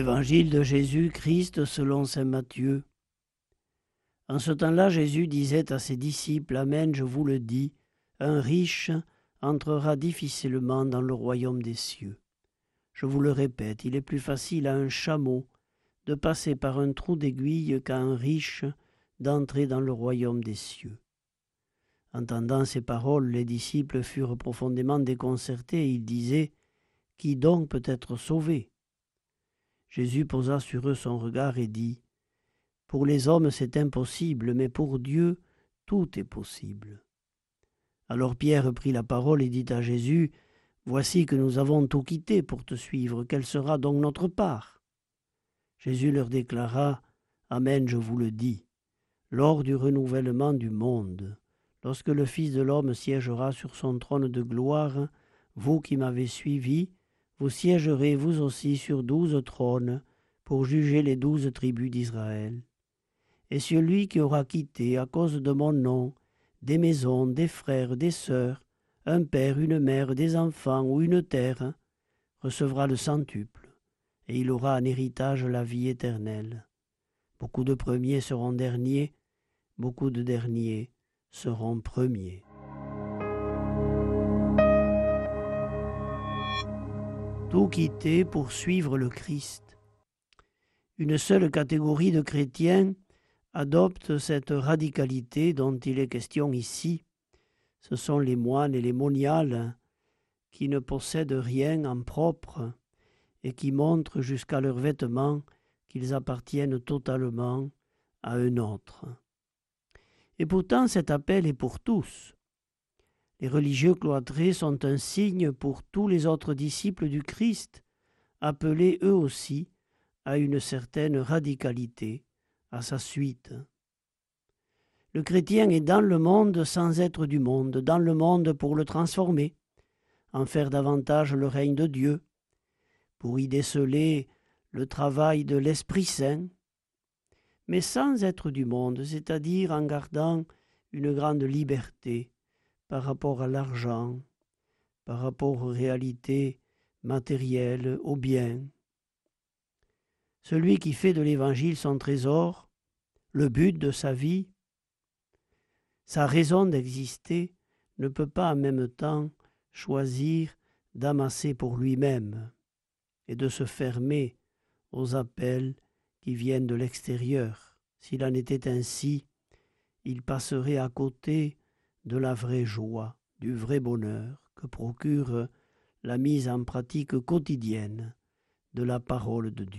Évangile de Jésus-Christ selon Saint Matthieu. En ce temps-là, Jésus disait à ses disciples, Amen, je vous le dis, un riche entrera difficilement dans le royaume des cieux. Je vous le répète, il est plus facile à un chameau de passer par un trou d'aiguille qu'à un riche d'entrer dans le royaume des cieux. Entendant ces paroles, les disciples furent profondément déconcertés et ils disaient Qui donc peut être sauvé? Jésus posa sur eux son regard et dit Pour les hommes c'est impossible, mais pour Dieu tout est possible. Alors Pierre prit la parole et dit à Jésus Voici que nous avons tout quitté pour te suivre, quelle sera donc notre part? Jésus leur déclara Amen, je vous le dis, lors du renouvellement du monde, lorsque le Fils de l'homme siégera sur son trône de gloire, vous qui m'avez suivi, vous siégerez vous aussi sur douze trônes pour juger les douze tribus d'Israël. Et celui qui aura quitté à cause de mon nom des maisons, des frères, des sœurs, un père, une mère, des enfants ou une terre, recevra le centuple, et il aura en héritage la vie éternelle. Beaucoup de premiers seront derniers, beaucoup de derniers seront premiers. Tout quitter pour suivre le Christ. Une seule catégorie de chrétiens adopte cette radicalité dont il est question ici. Ce sont les moines et les moniales qui ne possèdent rien en propre et qui montrent jusqu'à leurs vêtements qu'ils appartiennent totalement à un autre. Et pourtant cet appel est pour tous. Les religieux cloîtrés sont un signe pour tous les autres disciples du Christ, appelés eux aussi à une certaine radicalité, à sa suite. Le chrétien est dans le monde sans être du monde, dans le monde pour le transformer, en faire davantage le règne de Dieu, pour y déceler le travail de l'Esprit Saint, mais sans être du monde, c'est-à-dire en gardant une grande liberté par rapport à l'argent, par rapport aux réalités matérielles, aux biens. Celui qui fait de l'Évangile son trésor, le but de sa vie, sa raison d'exister, ne peut pas en même temps choisir d'amasser pour lui-même et de se fermer aux appels qui viennent de l'extérieur. S'il en était ainsi, il passerait à côté de la vraie joie, du vrai bonheur que procure la mise en pratique quotidienne de la parole de Dieu.